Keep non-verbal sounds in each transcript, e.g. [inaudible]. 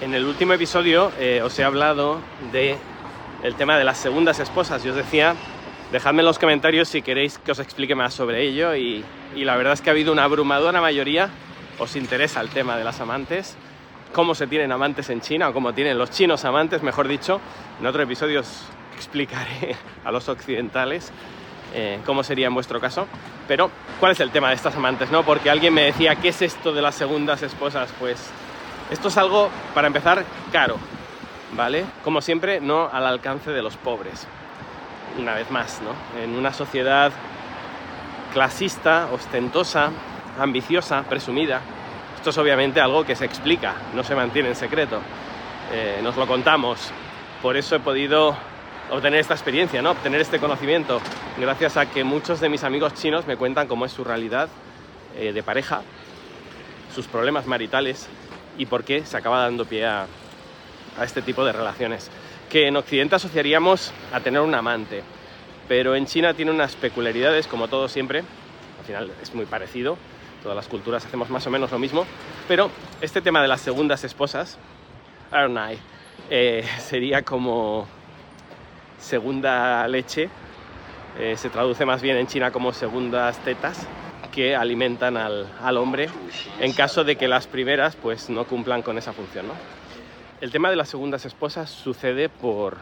En el último episodio eh, os he hablado de el tema de las segundas esposas. Yo os decía, dejadme en los comentarios si queréis que os explique más sobre ello y, y la verdad es que ha habido una abrumadora mayoría, os interesa el tema de las amantes, cómo se tienen amantes en China o cómo tienen los chinos amantes, mejor dicho. En otro episodio os explicaré [laughs] a los occidentales eh, cómo sería en vuestro caso. Pero, ¿cuál es el tema de estas amantes? No? Porque alguien me decía, ¿qué es esto de las segundas esposas? Pues esto es algo, para empezar, caro, ¿vale? Como siempre, no al alcance de los pobres. Una vez más, ¿no? En una sociedad clasista, ostentosa, ambiciosa, presumida. Esto es obviamente algo que se explica, no se mantiene en secreto. Eh, nos lo contamos. Por eso he podido obtener esta experiencia, ¿no? obtener este conocimiento, gracias a que muchos de mis amigos chinos me cuentan cómo es su realidad eh, de pareja, sus problemas maritales y por qué se acaba dando pie a, a este tipo de relaciones, que en Occidente asociaríamos a tener un amante, pero en China tiene unas peculiaridades, como todo siempre, al final es muy parecido, todas las culturas hacemos más o menos lo mismo, pero este tema de las segundas esposas, I eh, sería como segunda leche, eh, se traduce más bien en China como segundas tetas que alimentan al, al, hombre en caso de que las primeras pues no cumplan con esa función. ¿no? El tema de las segundas esposas sucede por,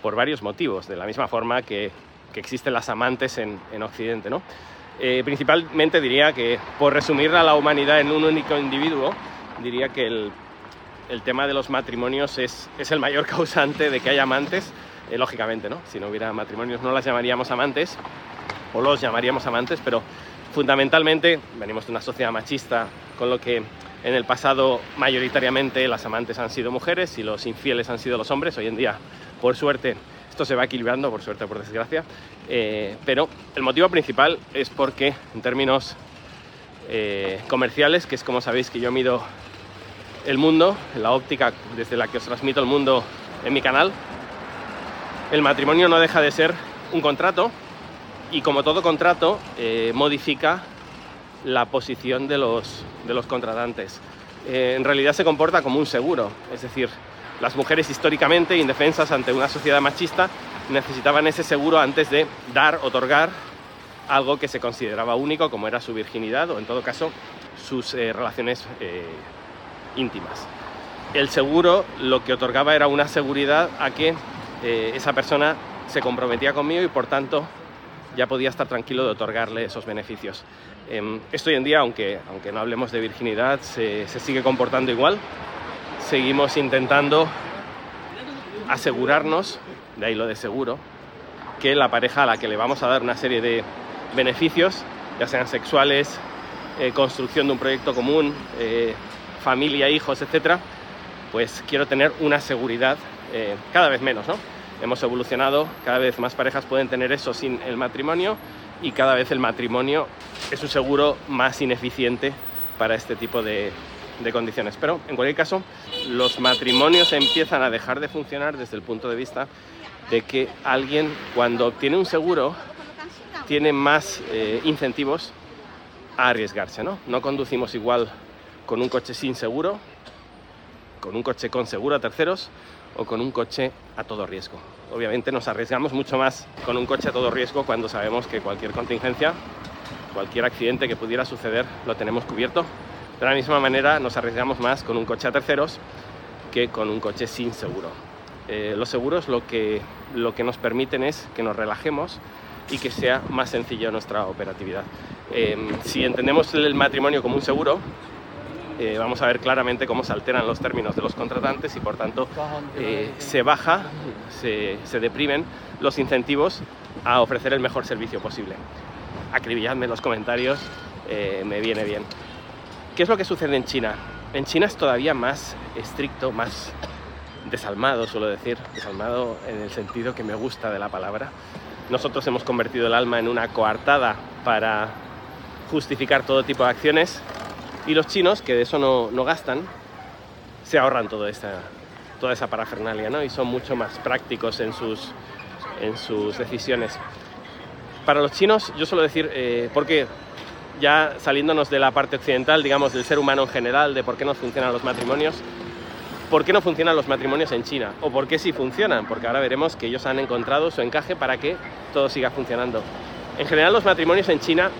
por varios motivos, de la misma forma que, que existen las amantes en, en Occidente. ¿no? Eh, principalmente diría que, por resumir a la humanidad en un único individuo, diría que el, el tema de los matrimonios es, es el mayor [laughs] causante de que haya amantes eh, lógicamente, ¿no? Si no hubiera matrimonios no las llamaríamos amantes, o los llamaríamos amantes, pero fundamentalmente venimos de una sociedad machista, con lo que en el pasado mayoritariamente las amantes han sido mujeres y los infieles han sido los hombres. Hoy en día, por suerte, esto se va equilibrando, por suerte o por desgracia. Eh, pero el motivo principal es porque en términos eh, comerciales, que es como sabéis que yo mido el mundo, la óptica desde la que os transmito el mundo en mi canal, el matrimonio no deja de ser un contrato y como todo contrato eh, modifica la posición de los, de los contratantes. Eh, en realidad se comporta como un seguro, es decir, las mujeres históricamente indefensas ante una sociedad machista necesitaban ese seguro antes de dar, otorgar algo que se consideraba único, como era su virginidad o en todo caso sus eh, relaciones eh, íntimas. El seguro lo que otorgaba era una seguridad a que eh, esa persona se comprometía conmigo y por tanto ya podía estar tranquilo de otorgarle esos beneficios. Eh, esto hoy en día, aunque, aunque no hablemos de virginidad, se, sigue comportando igual. Seguimos intentando asegurarnos, de ahí lo de seguro, que la pareja a la que le vamos a dar una serie de beneficios, ya sean sexuales, eh, construcción de un proyecto común, eh, familia, hijos, etcétera, pues quiero tener una seguridad eh, cada vez menos, ¿no? Hemos evolucionado, cada vez más parejas pueden tener eso sin el matrimonio y cada vez el matrimonio es un seguro más ineficiente para este tipo de, condiciones. Pero en cualquier caso, los matrimonios empiezan a dejar de funcionar desde el punto de vista de que alguien cuando obtiene un seguro tiene más eh, incentivos a arriesgarse, ¿no? No conducimos igual con un coche sin seguro, con un coche con seguro a terceros o con un coche a todo riesgo. Obviamente nos arriesgamos mucho más con un coche a todo riesgo cuando sabemos que cualquier contingencia, cualquier accidente que pudiera suceder lo tenemos cubierto. De la misma manera nos arriesgamos más con un coche a terceros que con un coche sin seguro. Eh, los seguros lo que, lo que nos permiten es que nos relajemos y que sea más sencilla nuestra operatividad. Eh, si entendemos el matrimonio como un seguro, eh, vamos a ver claramente cómo se alteran los términos de los contratantes y por tanto eh, se baja, se, se, deprimen los incentivos a ofrecer el mejor servicio posible. Acribilladme en los comentarios, eh, me viene bien. ¿Qué es lo que sucede en China? En China es todavía más estricto, más desalmado, suelo decir, desalmado en el sentido que me gusta de la palabra. Nosotros hemos convertido el alma en una coartada para justificar todo tipo de acciones y los chinos, que de eso no, no gastan, se ahorran toda esta, toda esa parafernalia ¿no? y son mucho más prácticos en sus, en sus decisiones. Para los chinos, yo suelo decir, eh, porque ya saliéndonos de la parte occidental, digamos, del ser humano en general, de por qué no funcionan los matrimonios, ¿Por qué no funcionan los matrimonios en China? ¿O por qué sí funcionan? Porque ahora veremos que ellos han encontrado su encaje para que todo siga funcionando. En general los matrimonios en China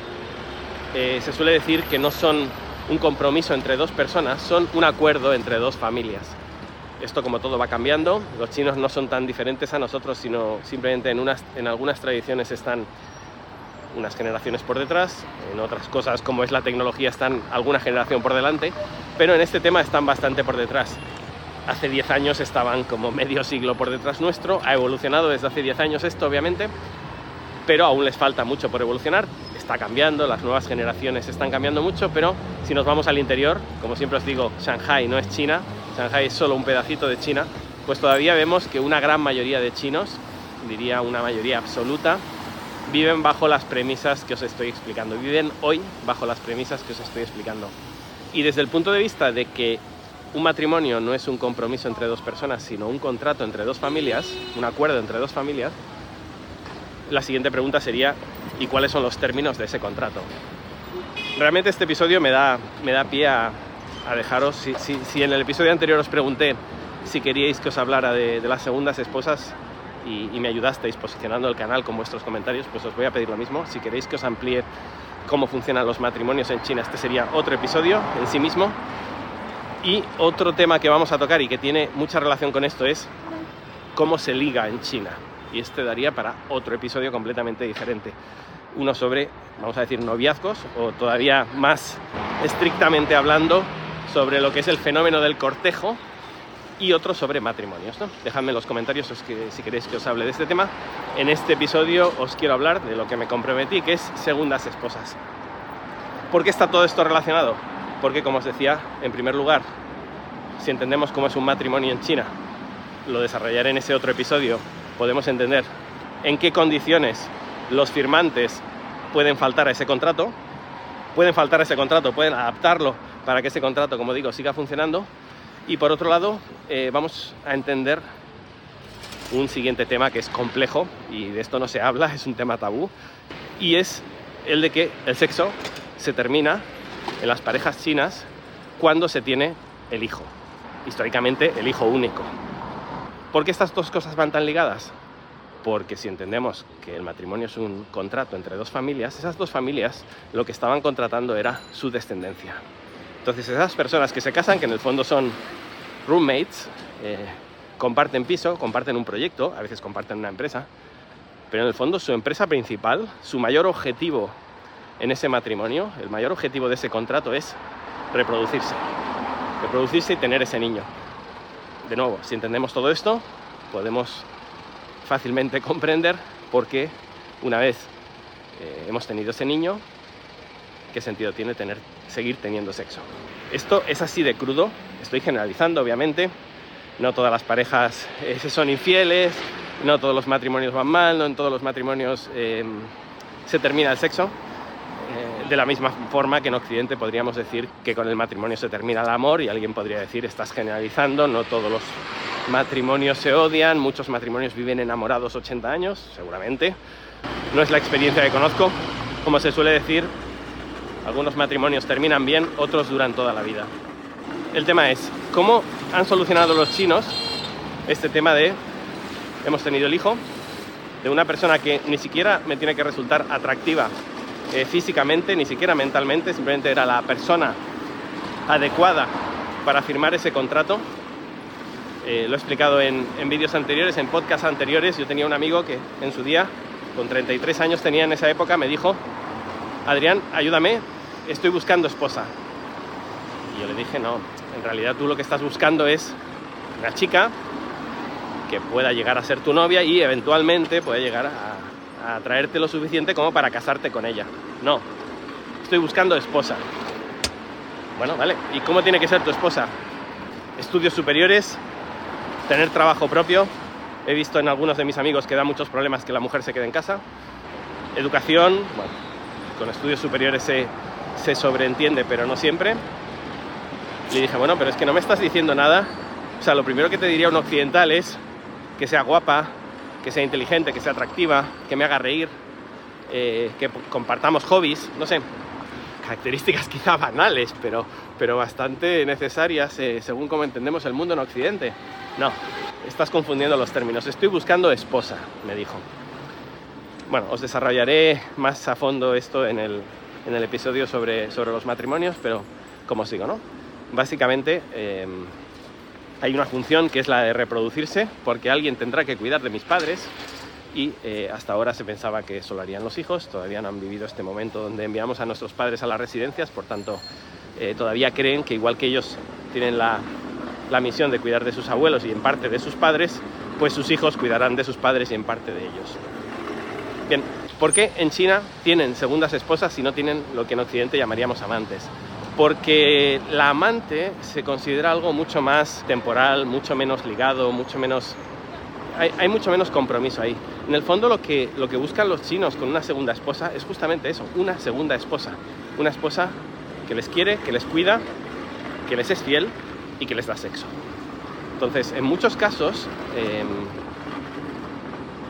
eh, se suele decir que no son un compromiso entre dos personas, son un acuerdo entre dos familias. Esto como todo va cambiando, los chinos no son tan diferentes a nosotros, sino simplemente en, unas, en algunas tradiciones están unas generaciones por detrás, en otras cosas como es la tecnología están alguna generación por delante, pero en este tema están bastante por detrás. Hace 10 años estaban como medio siglo por detrás nuestro, ha evolucionado desde hace 10 años esto obviamente, pero aún les falta mucho por evolucionar, está cambiando, las nuevas generaciones están cambiando mucho, pero si nos vamos al interior, como siempre os digo, Shanghai no es China, Shanghai es solo un pedacito de China, pues todavía vemos que una gran mayoría de chinos, diría una mayoría absoluta, viven bajo las premisas que os estoy explicando, viven hoy bajo las premisas que os estoy explicando. Y desde el punto de vista de que un matrimonio no es un compromiso entre dos personas, sino un contrato entre dos familias, un acuerdo entre dos familias, la siguiente pregunta sería, ¿y cuáles son los términos de ese contrato? Realmente este episodio me da, me da pie a, dejaros, si, en el episodio anterior os pregunté si queríais que os hablara de, las segundas esposas y, y, me ayudasteis posicionando el canal con vuestros comentarios, pues os voy a pedir lo mismo. Si queréis que os amplíe cómo funcionan los matrimonios en China, este sería otro episodio en sí mismo. Y otro tema que vamos a tocar y que tiene mucha relación con esto es cómo se liga en China y este daría para otro episodio completamente diferente. Uno sobre, vamos a decir, noviazgos o todavía más estrictamente hablando sobre lo que es el fenómeno del cortejo y otro sobre matrimonios. ¿no? Dejadme en los comentarios si queréis que os hable de este tema. En este episodio os quiero hablar de lo que me comprometí, que es segundas esposas. ¿Por qué está todo esto relacionado? Porque, como os decía, en primer lugar, si entendemos cómo es un matrimonio en China, lo desarrollaré en ese otro episodio podemos entender en qué condiciones los firmantes pueden faltar a ese contrato, pueden faltar a ese contrato, pueden adaptarlo para que ese contrato, como digo, siga funcionando. Y por otro lado, eh, vamos a entender un siguiente tema que es complejo y de esto no se habla, es un tema tabú, y es el de que el sexo se termina en las parejas chinas cuando se tiene el hijo, históricamente el hijo único. ¿Por qué estas dos cosas van tan ligadas? Porque si entendemos que el matrimonio es un contrato entre dos familias, esas dos familias lo que estaban contratando era su descendencia. Entonces esas personas que se casan, que en el fondo son roommates, eh, comparten piso, comparten un proyecto, a veces comparten una empresa, pero en el fondo su empresa principal, su mayor objetivo en ese matrimonio, el mayor objetivo de ese contrato es reproducirse, reproducirse y tener ese niño de nuevo, si entendemos todo esto, podemos fácilmente [laughs] comprender por qué una vez eh, hemos tenido ese niño, qué sentido tiene tener, seguir teniendo sexo. Esto es así de crudo, estoy generalizando obviamente, no todas las parejas eh, [laughs] son infieles, no todos los matrimonios van mal, no en todos los matrimonios eh, se termina el sexo, de la misma forma que en Occidente podríamos decir que con el matrimonio se termina el amor y alguien podría decir estás generalizando, no todos los matrimonios se odian, muchos matrimonios viven enamorados 80 años, seguramente. No es la experiencia que conozco. Como se suele decir, algunos matrimonios terminan bien, otros duran toda la vida. El tema es, ¿cómo han solucionado los chinos este tema de hemos tenido el hijo de una persona que ni siquiera me tiene que resultar atractiva eh, físicamente, ni siquiera mentalmente, simplemente era la persona adecuada para firmar ese contrato. Eh, lo he explicado en, en vídeos anteriores, en podcasts anteriores. Yo tenía un amigo que en su día, con 33 años tenía en esa época, me dijo, Adrián, ayúdame, estoy buscando esposa. Y yo le dije, no, en realidad tú lo que estás buscando es una chica que pueda llegar a ser tu novia y eventualmente pueda llegar a, a traerte lo suficiente como para casarte con ella. No, estoy buscando esposa. Bueno, vale. ¿Y cómo tiene que ser tu esposa? Estudios superiores, tener trabajo propio. He visto en algunos de mis amigos que da muchos problemas que la mujer se quede en casa. Educación, bueno, con estudios superiores se, se sobreentiende, pero no siempre. Le dije, bueno, pero es que no me estás diciendo nada. O sea, lo primero que te diría un occidental es que sea guapa, que sea inteligente, que sea atractiva, que me haga reír, eh, que compartamos hobbies, no sé, características [laughs] quizá banales, pero pero bastante necesarias eh, según como entendemos el mundo en Occidente. No, estás confundiendo los términos. Estoy buscando esposa, me dijo. Bueno, os desarrollaré más a fondo esto en el, en el episodio sobre, sobre los matrimonios, pero como os digo, ¿no? Básicamente em, hay una función que es la de reproducirse, porque alguien tendrá que cuidar de mis padres y eh, hasta ahora se pensaba que eso lo harían los hijos, todavía no han vivido este momento donde enviamos a nuestros padres a las residencias, por tanto eh, todavía creen que igual que ellos tienen la, la misión de cuidar de sus abuelos y en parte de sus padres, pues sus hijos cuidarán de sus padres y en parte de ellos. Bien, ¿por qué en China tienen segundas esposas si no tienen lo que en Occidente llamaríamos amantes? Porque la amante se considera algo mucho más temporal, mucho menos ligado, mucho menos hay, mucho menos compromiso ahí. En el fondo lo que, lo que buscan los chinos con una segunda esposa es justamente eso, una segunda esposa. Una esposa que les quiere, que les cuida, que les es fiel y que les da sexo. Entonces, en muchos casos, em,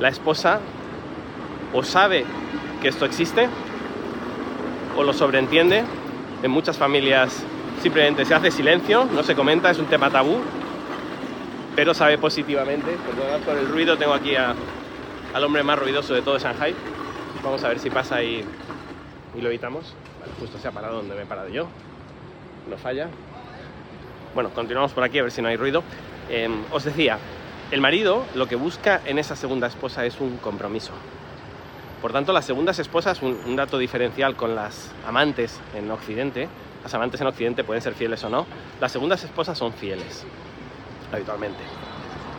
la esposa o sabe que esto existe o lo sobreentiende. En muchas familias simplemente se hace silencio, no se comenta, es un tema tabú, pero sabe positivamente. Perdonad por el ruido, tengo aquí al hombre más ruidoso de todo Shanghai. Vamos a ver si pasa y, y lo evitamos. justo se ha parado donde me he parado yo. No falla. Bueno, continuamos por aquí a ver si no hay ruido. Em, os decía, el marido lo que busca en esa segunda esposa es un compromiso. Por tanto, las segundas esposas, un, dato diferencial con las amantes en Occidente, las amantes en Occidente pueden ser fieles o no, las segundas esposas son fieles habitualmente.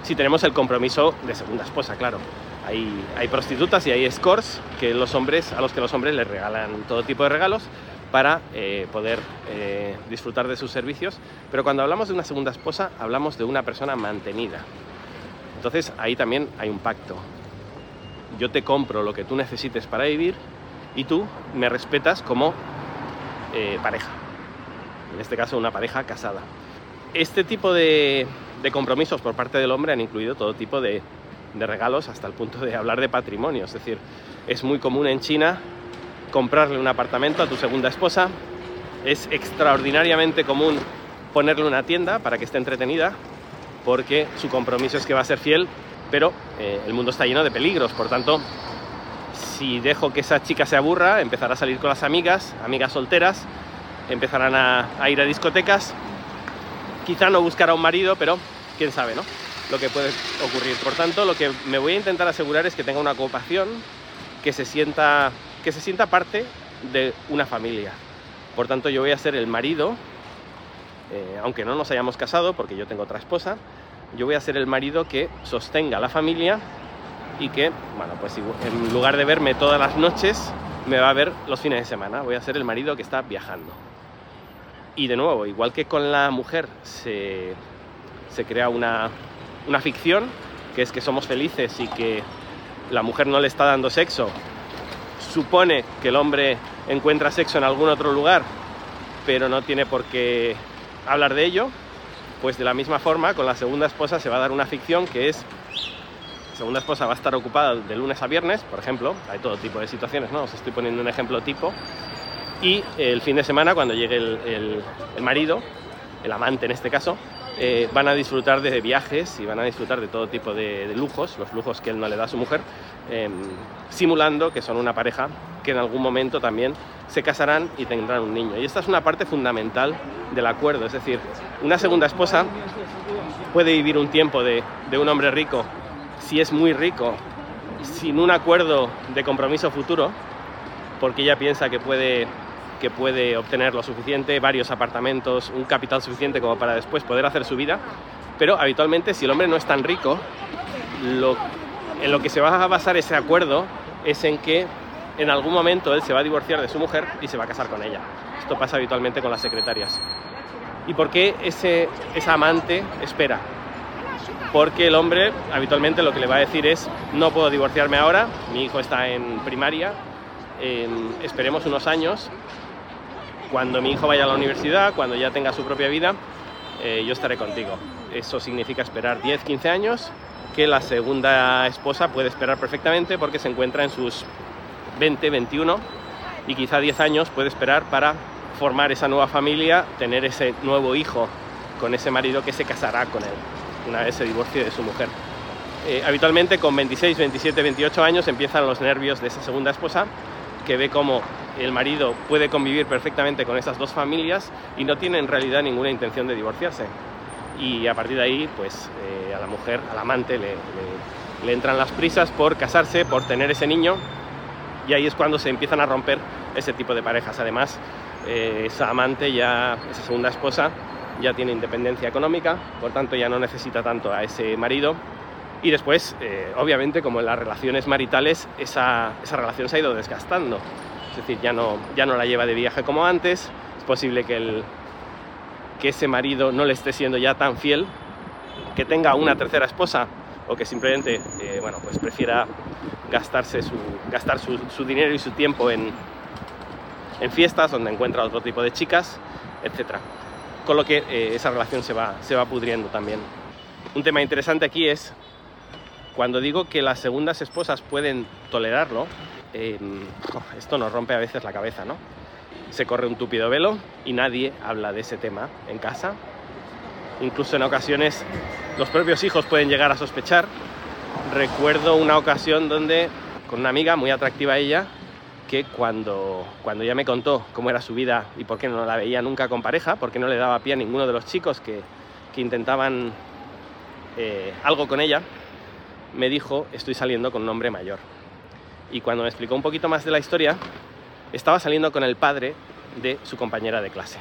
Si tenemos el compromiso de segunda esposa, claro. Hay, hay prostitutas y hay escorts que los hombres, a los que los hombres les regalan todo tipo de regalos para eh, poder eh, disfrutar de sus servicios. Pero cuando hablamos de una segunda esposa, hablamos de una persona mantenida. Entonces ahí también hay un pacto. Yo te compro lo que tú necesites para vivir y tú me respetas como eh, pareja. En este caso, una pareja casada. Este tipo de, de compromisos por parte del hombre han incluido todo tipo de, regalos hasta el punto de hablar de patrimonio. Es decir, es muy común en China comprarle un apartamento a tu segunda esposa. Es extraordinariamente común ponerle una tienda para que esté entretenida, porque su compromiso es que va a ser fiel, pero eh, el mundo está lleno de peligros. Por tanto, si dejo que esa chica se aburra, empezará a salir con las amigas, amigas solteras, empezarán a ir a discotecas Quizá no buscará un marido, pero quién sabe, ¿no? Lo que puede ocurrir. Por tanto, lo que me voy a intentar asegurar es que tenga una ocupación, que se sienta, que se sienta parte de una familia. Por tanto, yo voy a ser el marido, eh, aunque no nos hayamos casado, porque yo tengo otra esposa, yo voy a ser el marido que sostenga la familia y que, bueno, pues en lugar de verme todas las noches, me va a ver los fines de semana. Voy a ser el marido que está viajando. Y de nuevo, igual que con la mujer se, crea una, ficción, que es que somos felices y que la mujer no le está dando sexo, supone que el hombre encuentra sexo en algún otro lugar, pero no tiene por qué hablar de ello, pues de la misma forma con la segunda esposa se va a dar una ficción que es la segunda esposa va a estar ocupada de lunes a viernes, por ejemplo, hay todo tipo de situaciones, ¿no? Os estoy poniendo un ejemplo tipo, y el fin de semana, cuando llegue el, marido, el amante en este caso, eh, van a disfrutar de viajes y van a disfrutar de todo tipo de, lujos, los lujos que él no le da a su mujer, em, simulando que son una pareja que en algún momento también se casarán y tendrán un niño. Y esta es una parte fundamental del acuerdo, es decir, una segunda esposa puede vivir un tiempo de, de un hombre rico si es muy rico, sin un acuerdo de compromiso futuro, porque ella piensa que puede que puede obtener lo suficiente, varios apartamentos, un capital suficiente como para después poder hacer su vida, pero habitualmente si el hombre no es tan rico, lo, en lo que se va a basar ese acuerdo es en que en algún momento él se va a divorciar de su mujer y se va a casar con ella. Esto pasa habitualmente con las secretarias. ¿Y por qué ese, esa amante espera? Porque el hombre habitualmente lo que le va a decir es, no puedo divorciarme ahora, mi hijo está en primaria, esperemos unos años cuando mi hijo vaya a la universidad, cuando ya tenga su propia vida, eh, yo estaré contigo. Eso significa esperar 10, 15 años, que la segunda esposa puede esperar perfectamente porque se encuentra en sus 20, 21 y quizá 10 años puede esperar para formar esa nueva familia, tener ese nuevo hijo con ese marido que se casará con él una vez se divorcie de su mujer. Eh, habitualmente con 26, 27, 28 años empiezan los nervios de esa segunda esposa que ve cómo el marido puede convivir perfectamente con esas dos familias y no tiene en realidad ninguna intención de divorciarse. Y a partir de ahí, pues eh, a la mujer, al amante, le, le, entran las prisas por casarse, por tener ese niño, y ahí es cuando se empiezan a romper ese tipo de parejas. Además, eh, esa amante ya, esa segunda esposa, ya tiene independencia económica, por tanto ya no necesita tanto a ese marido. Y después, eh, obviamente, como en las relaciones maritales, esa, esa relación se ha ido desgastando es decir, ya no, ya no la lleva de viaje como antes, es posible que, el, que ese marido no le esté siendo ya tan fiel, que tenga una tercera esposa o que simplemente eh, bueno, pues prefiera gastarse su, gastar su, dinero y su tiempo en, en, fiestas donde encuentra otro tipo de chicas, etc. Con lo que eh, esa relación se va, se va pudriendo también. Un tema interesante aquí es, cuando digo que las segundas esposas pueden tolerarlo, Em, esto nos rompe a veces la cabeza, ¿no? Se corre un tupido velo y nadie habla de ese tema en casa. Incluso en ocasiones los propios hijos pueden llegar a sospechar. Recuerdo una ocasión donde, con una amiga muy atractiva ella, que cuando, cuando ella me contó cómo era su vida y por qué no la veía nunca con pareja, por qué no le daba pie a ninguno de los chicos que, que intentaban eh, algo con ella, me dijo, estoy saliendo con un hombre mayor y cuando me explicó un poquito más de la historia, estaba saliendo con el padre de su compañera de clase.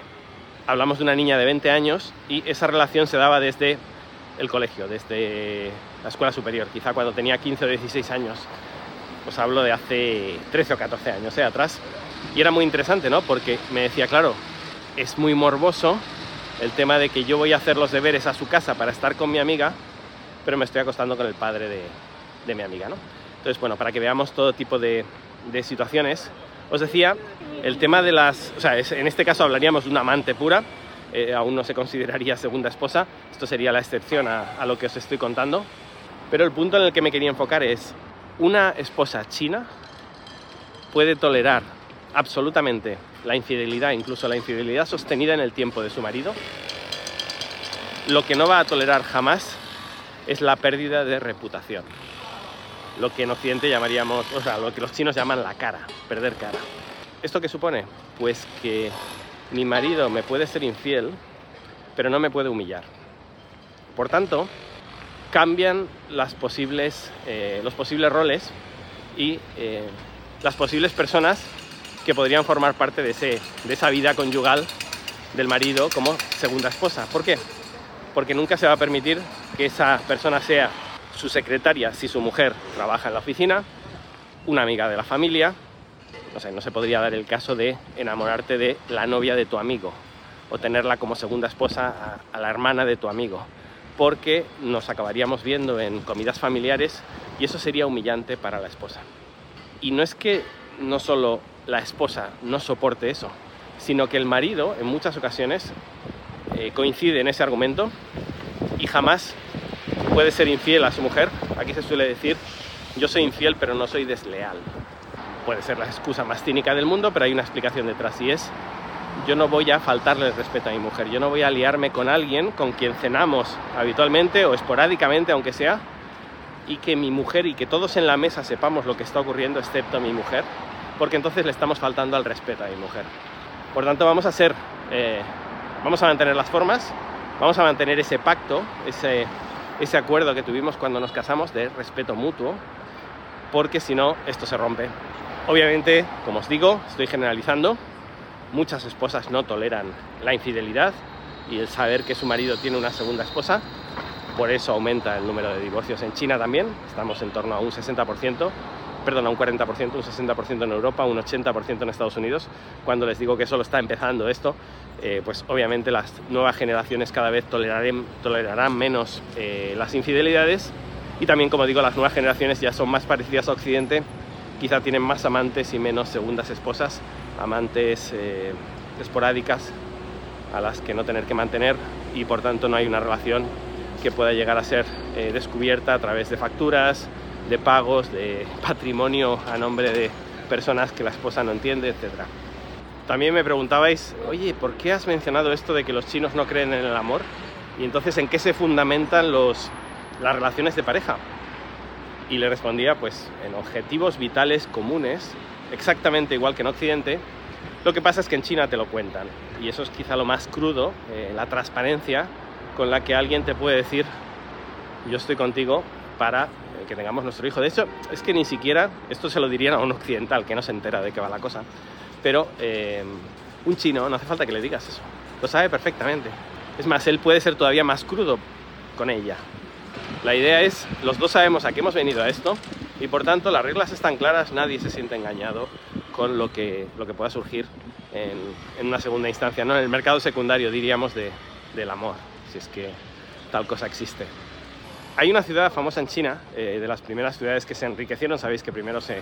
Hablamos de una niña de 20 años y esa relación se daba desde el colegio, desde la escuela superior, quizá cuando tenía 15 o 16 años. Pues hablo de hace 13 o 14 años ¿eh? atrás. Y era muy interesante, ¿no? Porque me decía, claro, es muy morboso el tema de que yo voy a hacer los deberes a su casa para estar con mi amiga, pero me estoy acostando con el padre de, de mi amiga, ¿no? Entonces, bueno, para que veamos todo tipo de, situaciones, os decía, el tema de las... O sea, en este caso hablaríamos de una amante pura, eh, aún no se consideraría segunda esposa, esto sería la excepción a, lo que os estoy contando, pero el punto en el que me quería enfocar es, una esposa china puede tolerar absolutamente la infidelidad, incluso la infidelidad sostenida en el tiempo de su marido. Lo que no va a tolerar jamás es la pérdida de reputación lo que en Occidente llamaríamos, o sea, lo que los chinos llaman la cara, perder cara. ¿Esto qué supone? Pues que mi marido me puede ser infiel, pero no me puede humillar. Por tanto, cambian eh, los posibles roles y eh, las posibles personas que podrían formar parte de, ese, de esa vida conyugal del marido como segunda esposa. ¿Por qué? Porque nunca se va a permitir que esa persona sea su secretaria si su mujer trabaja en la oficina, una amiga de la familia, no sé, no se podría dar el caso de enamorarte de la novia de tu amigo o tenerla como segunda esposa a, la hermana de tu amigo, porque nos acabaríamos viendo en comidas familiares y eso sería humillante para la esposa. Y no es que no solo la esposa no soporte eso, sino que el marido en muchas ocasiones eh, coincide en ese argumento y jamás puede ser infiel a su mujer. Aquí se suele decir, yo soy infiel pero no soy desleal. Puede ser la excusa más cínica del mundo, pero hay una explicación detrás y es, yo no voy a faltarle el respeto a mi mujer, yo no voy a liarme con alguien con quien cenamos habitualmente o esporádicamente, aunque sea, y que mi mujer y que todos en la mesa sepamos lo que está ocurriendo, excepto mi mujer, porque entonces le estamos faltando al respeto a mi mujer. Por tanto, vamos a ser, eh, vamos a mantener las formas, vamos a mantener ese pacto, ese, ese acuerdo que tuvimos cuando nos casamos de respeto mutuo, porque si no, esto se rompe. Obviamente, como os digo, estoy generalizando, muchas esposas no toleran la infidelidad y el saber que su marido tiene una segunda esposa, por eso aumenta el número de divorcios en China también, estamos en torno a un 60%, perdón, a un 40%, un 60% en Europa, un 80% en Estados Unidos. Cuando les digo que solo está empezando esto, eh, pues obviamente las nuevas generaciones cada vez tolerarán, tolerarán menos eh, las infidelidades. Y también, como digo, las nuevas generaciones ya son más parecidas a Occidente, quizá tienen más amantes y menos segundas esposas, amantes eh, esporádicas a las que no tener que mantener. Y por tanto no hay una relación que pueda llegar a ser descubierta a través de facturas, de pagos, de patrimonio a nombre de personas que la esposa no entiende, etc. También me preguntabais, oye, ¿por qué has mencionado esto de que los chinos no creen en el amor? Y entonces, ¿en qué se fundamentan los, las relaciones de pareja? Y le respondía, pues, en objetivos vitales comunes, exactamente igual que en Occidente. Lo que pasa es que en China te lo cuentan. Y eso es quizá lo más crudo, eh, la transparencia con la que alguien te puede decir, yo estoy contigo para eh, que tengamos nuestro hijo. De hecho, es que ni siquiera, esto se lo dirían a un occidental que no se entera de qué va la cosa, pero eh, un chino no hace falta que le digas eso, lo sabe perfectamente. Es más, él puede ser todavía más crudo con ella. La idea es, los dos sabemos a qué hemos venido a esto y por tanto las reglas están claras, nadie se siente engañado con lo que, lo que pueda surgir en, en una segunda instancia, no en el mercado secundario diríamos de, del amor, si es que tal cosa existe. Hay una ciudad famosa en China, eh, de las primeras ciudades que se enriquecieron, sabéis que primero se,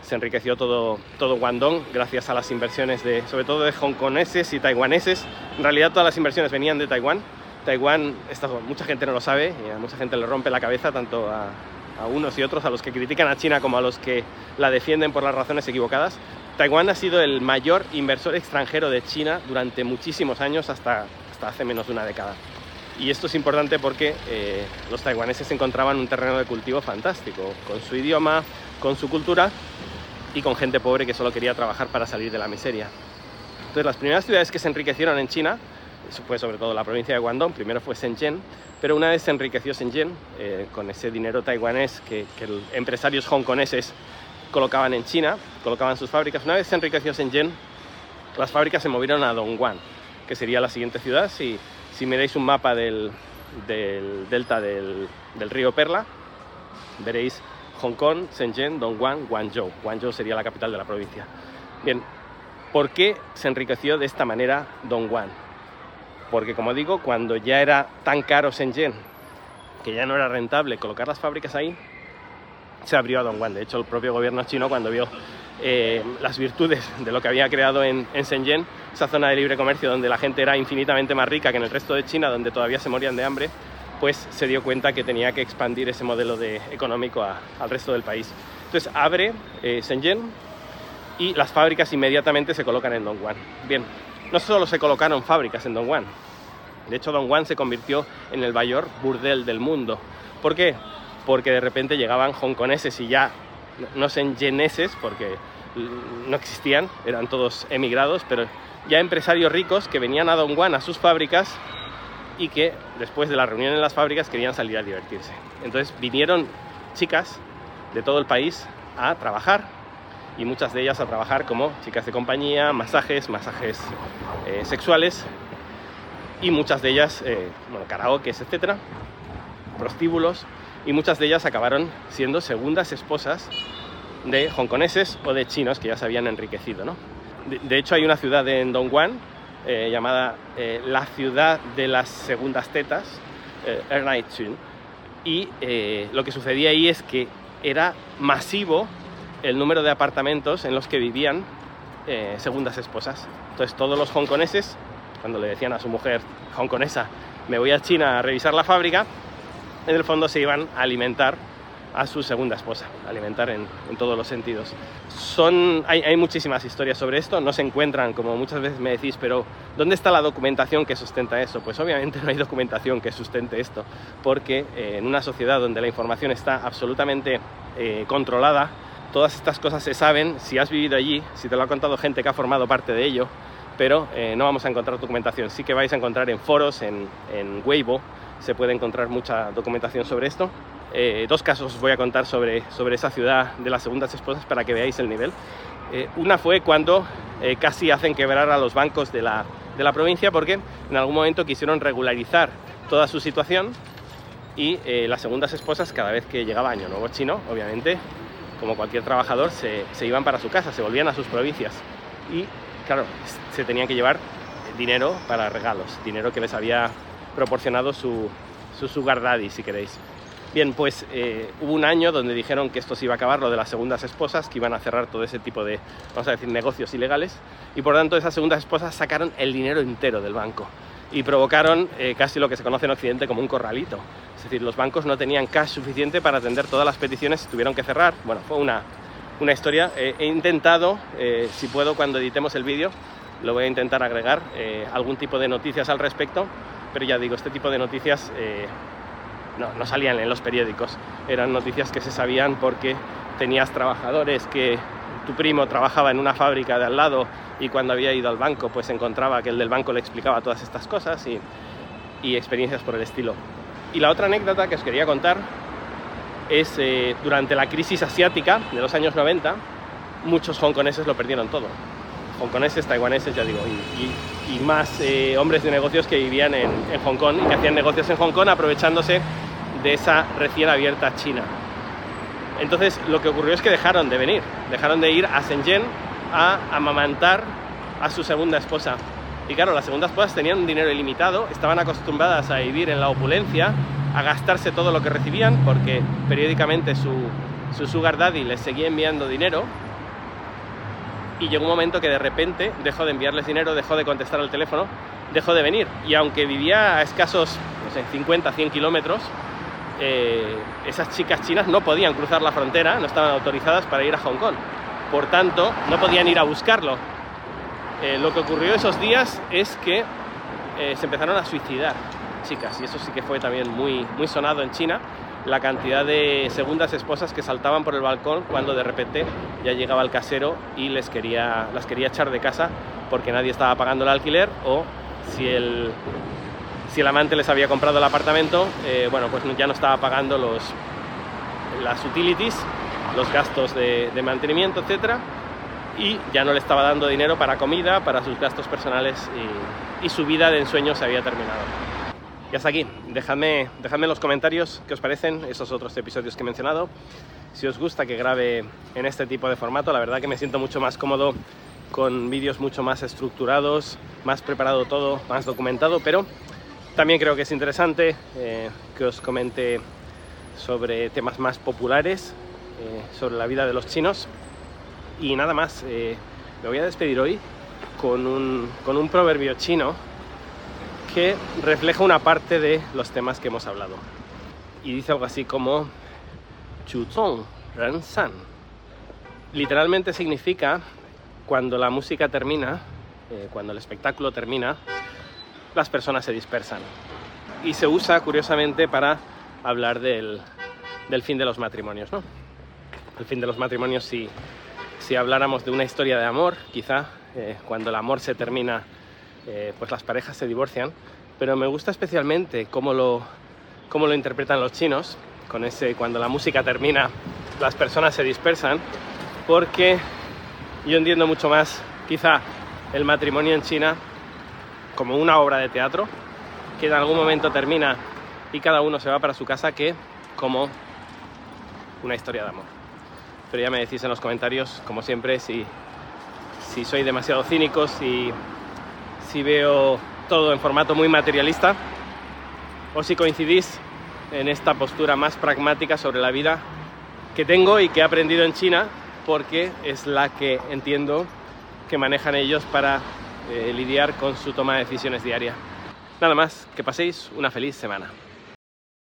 se enriqueció todo, todo Guangdong gracias a las inversiones de, sobre todo de hongkoneses y taiwaneses. En realidad todas las inversiones venían de Taiwán. Taiwán, esto, mucha gente no lo sabe y a mucha gente le rompe la cabeza tanto a, a unos y otros, a los que critican a China como a los que la defienden por las razones equivocadas. Taiwán ha sido el mayor inversor extranjero de China durante muchísimos años, hasta, hasta hace menos de una década. Y esto es importante porque eh, los taiwaneses encontraban un terreno de cultivo fantástico, con su idioma, con su cultura y con gente pobre que solo quería trabajar para salir de la miseria. Entonces las primeras ciudades que se enriquecieron en China, fue sobre todo la provincia de Guangdong, primero fue Shenzhen, pero una vez se enriqueció Shenzhen eh, con ese dinero taiwanés que, que empresarios hongkoneses colocaban en China, colocaban sus fábricas, una vez se enriqueció Shenzhen, las fábricas se movieron a Dongguan, que sería la siguiente ciudad, si si miráis un mapa del, del delta del, del, río Perla, veréis Hong Kong, Shenzhen, Dongguan, Guangzhou. Guangzhou sería la capital de la provincia. Bien, ¿por qué se enriqueció de esta manera Dongguan? Porque como digo, cuando ya era tan caro Shenzhen, que ya no era rentable colocar las fábricas ahí, se abrió a Dongguan. De hecho, el propio gobierno chino cuando vio eh, las virtudes de lo que había creado en, en Shenzhen, esa zona de libre comercio donde la gente era infinitamente más rica que en el resto de China, donde todavía se morían de hambre, pues se dio cuenta que tenía que expandir ese modelo de, económico al resto del país. Entonces abre eh, Shenzhen y las fábricas inmediatamente se colocan en Dongguan. Bien, no solo se colocaron fábricas en Dongguan, de hecho Dongguan se convirtió en el mayor burdel del mundo. ¿Por qué? Porque de repente llegaban hongkoneses y ya no shenzheneses, porque no existían, eran todos emigrados, pero ya empresarios ricos que venían a Dongguan a sus fábricas y que después de la reunión en las fábricas querían salir a divertirse. Entonces vinieron chicas de todo el país a trabajar y muchas de ellas a trabajar como chicas de compañía, masajes, masajes eh, sexuales y muchas de ellas, eh, bueno, etcétera, prostíbulos y muchas de ellas acabaron siendo segundas esposas de hongkoneses o de chinos que ya se habían enriquecido, ¿no? de, hecho, hay una ciudad en Dongguan eh, llamada eh, la ciudad de las segundas tetas, eh, y eh, lo que sucedía ahí es que era masivo el número de apartamentos en los que vivían segundas esposas. Entonces todos los hongkoneses, cuando le decían a su mujer hongkonesa, me voy a China a revisar la fábrica, en el fondo se iban a alimentar a su segunda esposa, alimentar en, todos los sentidos. Son, hay, muchísimas historias sobre esto, no se encuentran, como muchas veces me decís, pero ¿dónde está la documentación que sustenta esto? Pues obviamente [laughs] no hay documentación que sustente esto, porque eh, en una sociedad donde la información está absolutamente eh, controlada, todas estas cosas se saben, si has vivido allí, si te lo ha contado gente que ha formado parte de ello, pero eh, no vamos a encontrar documentación. Sí que vais a encontrar en foros, en, en Weibo, se puede encontrar mucha documentación sobre esto, eh, dos casos os voy a contar sobre, sobre esa ciudad de las segundas esposas para que veáis el nivel. Eh, una fue cuando eh, casi hacen quebrar a los bancos de la, de la, provincia porque en algún momento quisieron regularizar toda su situación y las segundas esposas cada vez que llegaba Año Nuevo Chino, obviamente, como cualquier trabajador, se, se iban para su casa, se volvían a sus provincias y, claro, se tenían que llevar dinero para regalos, dinero que les había proporcionado su, su sugar daddy, si queréis. Bien, pues eh, hubo un año donde dijeron que esto se iba a acabar, lo de las segundas esposas, que iban a cerrar todo ese tipo de, vamos a decir, negocios ilegales, y por tanto esas segundas esposas sacaron el dinero entero del banco y provocaron eh, casi lo que se conoce en Occidente como un corralito. Es decir, los bancos no tenían cash suficiente para atender todas las peticiones y tuvieron que cerrar. Bueno, fue una, una historia. he intentado, eh, si puedo, cuando editemos el vídeo, lo voy a intentar agregar eh, algún tipo de noticias al respecto, pero ya digo, este tipo de noticias eh, no, no salían en los periódicos, eran noticias que se sabían porque tenías trabajadores que tu primo trabajaba en una fábrica de al lado y cuando había ido al banco pues encontraba que el del banco le explicaba todas estas cosas y, y experiencias por el estilo. Y la otra anécdota que os quería contar es eh, durante la crisis asiática de los años 90, muchos hongkoneses lo perdieron todo. Hongkoneses, taiwaneses, ya digo, y, más eh, hombres de negocios que vivían en, en Hong Kong y que hacían negocios en Hong Kong aprovechándose de esa recién abierta China. Entonces lo que ocurrió es que dejaron de venir, dejaron de ir a Shenzhen a amamantar a su segunda esposa. Y claro, las segundas esposas tenían un dinero ilimitado, estaban acostumbradas a vivir en la opulencia, a gastarse todo lo que recibían, porque periódicamente su, su sugar daddy les seguía enviando dinero. Y llegó un momento que de repente dejó de enviarles dinero, dejó de contestar al teléfono, dejó de venir. Y aunque vivía a escasos, no sé, 50, 100 kilómetros, eh, esas chicas chinas no podían cruzar la frontera, no estaban autorizadas para ir a Hong Kong. Por tanto, no podían ir a buscarlo. Eh, lo que ocurrió esos días es que eh, se empezaron a suicidar chicas y eso sí que fue también muy, muy sonado en China la cantidad de segundas esposas que saltaban por el balcón cuando de repente ya llegaba el casero y les quería, las quería echar de casa porque nadie estaba pagando el alquiler o si el, si el amante les había comprado el apartamento, eh, bueno, pues ya no estaba pagando los, las utilities, los gastos de, mantenimiento, etcétera, y ya no le estaba dando dinero para comida, para sus gastos personales y, su vida de ensueño se había terminado. Y hasta aquí, dejadme, dejadme en los comentarios qué os parecen esos otros episodios que he mencionado. Si os gusta que grabe en este tipo de formato, la verdad que me siento mucho más cómodo con vídeos mucho más estructurados, más preparado todo, más documentado, pero también creo que es interesante eh, que os comente sobre temas más populares, eh, sobre la vida de los chinos. Y nada más, eh, me voy a despedir hoy con un, con un proverbio chino que refleja una parte de los temas que hemos hablado. Y dice algo así como Chu Zong Ren San. Literalmente significa cuando la música termina, eh, cuando el espectáculo termina, las personas se dispersan. Y se usa, curiosamente, para hablar del, del fin de los matrimonios, ¿no? El fin de los matrimonios, si, si habláramos de una historia de amor, quizá eh, cuando el amor se termina, eh, pues las parejas se divorcian, pero me gusta especialmente cómo lo, cómo lo interpretan los chinos, con ese cuando la música termina, las personas se dispersan, porque yo entiendo mucho más, quizá, el matrimonio en China como una obra de teatro que en algún momento termina y cada uno se va para su casa que como una historia de amor. Pero ya me decís en los comentarios, como siempre, si, si soy demasiado cínico, si, si veo todo en formato muy materialista o si coincidís en esta postura más pragmática sobre la vida que tengo y que he aprendido en China porque es la que entiendo que manejan ellos para eh, lidiar con su toma de decisiones diaria. Nada más, que paséis una feliz semana.